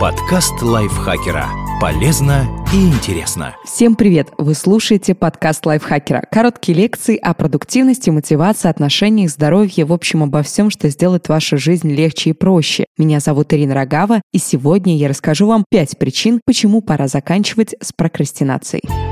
Подкаст лайфхакера. Полезно и интересно. Всем привет! Вы слушаете подкаст лайфхакера. Короткие лекции о продуктивности, мотивации, отношениях, здоровье, в общем, обо всем, что сделает вашу жизнь легче и проще. Меня зовут Ирина Рогава, и сегодня я расскажу вам 5 причин, почему пора заканчивать с прокрастинацией.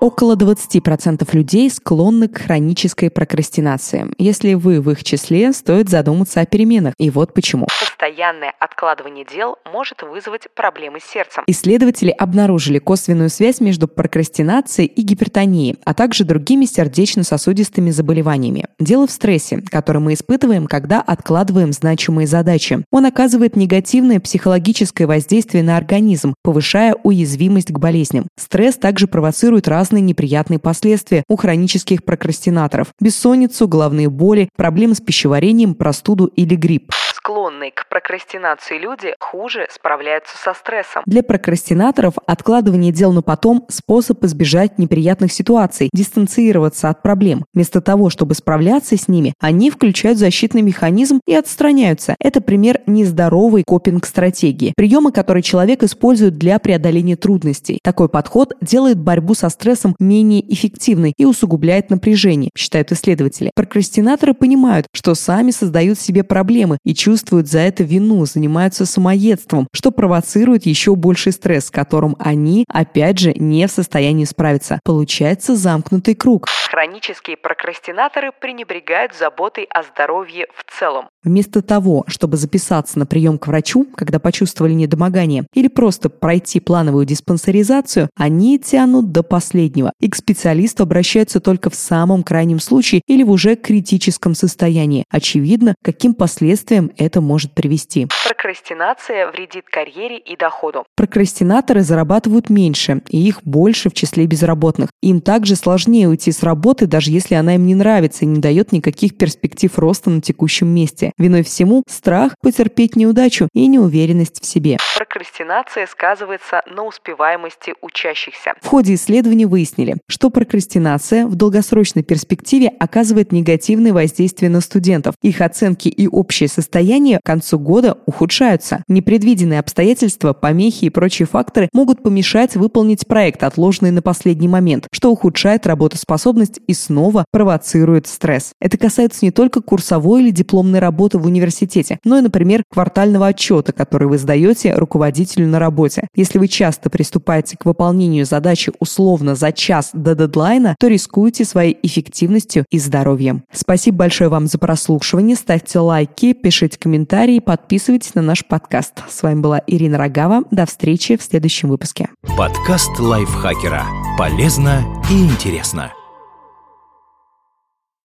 Около 20% людей склонны к хронической прокрастинации. Если вы в их числе, стоит задуматься о переменах. И вот почему. Постоянное откладывание дел может вызвать проблемы с сердцем. Исследователи обнаружили косвенную связь между прокрастинацией и гипертонией, а также другими сердечно-сосудистыми заболеваниями. Дело в стрессе, который мы испытываем, когда откладываем значимые задачи. Он оказывает негативное психологическое воздействие на организм, повышая уязвимость к болезням. Стресс также провоцирует разные неприятные последствия у хронических прокрастинаторов – бессонницу, головные боли, проблемы с пищеварением, простуду или грипп склонные к прокрастинации люди хуже справляются со стрессом. Для прокрастинаторов откладывание дел на потом – способ избежать неприятных ситуаций, дистанцироваться от проблем. Вместо того, чтобы справляться с ними, они включают защитный механизм и отстраняются. Это пример нездоровой копинг-стратегии, приемы, которые человек использует для преодоления трудностей. Такой подход делает борьбу со стрессом менее эффективной и усугубляет напряжение, считают исследователи. Прокрастинаторы понимают, что сами создают себе проблемы и чувствуют чувствуют за это вину, занимаются самоедством, что провоцирует еще больший стресс, с которым они, опять же, не в состоянии справиться. Получается замкнутый круг. Хронические прокрастинаторы пренебрегают заботой о здоровье в целом. Вместо того, чтобы записаться на прием к врачу, когда почувствовали недомогание, или просто пройти плановую диспансеризацию, они тянут до последнего и к специалисту обращаются только в самом крайнем случае или в уже критическом состоянии. Очевидно, каким последствиям это может привести. Прокрастинация вредит карьере и доходу. Прокрастинаторы зарабатывают меньше, и их больше в числе безработных. Им также сложнее уйти с работы, даже если она им не нравится и не дает никаких перспектив роста на текущем месте. Виной всему страх потерпеть неудачу и неуверенность в себе. Прокрастинация сказывается на успеваемости учащихся. В ходе исследования выяснили, что прокрастинация в долгосрочной перспективе оказывает негативное воздействие на студентов. Их оценки и общее состояние к концу года ухудшаются. Непредвиденные обстоятельства, помехи и прочие факторы могут помешать выполнить проект, отложенный на последний момент, что ухудшает работоспособность и снова провоцирует стресс. Это касается не только курсовой или дипломной работы в университете, но и, например, квартального отчета, который вы сдаете руководителю на работе. Если вы часто приступаете к выполнению задачи условно за час до дедлайна, то рискуете своей эффективностью и здоровьем. Спасибо большое вам за прослушивание. Ставьте лайки, пишите комментарии, подписывайтесь на наш подкаст. С вами была Ирина Рогава. До встречи в следующем выпуске. Подкаст лайфхакера. Полезно и интересно.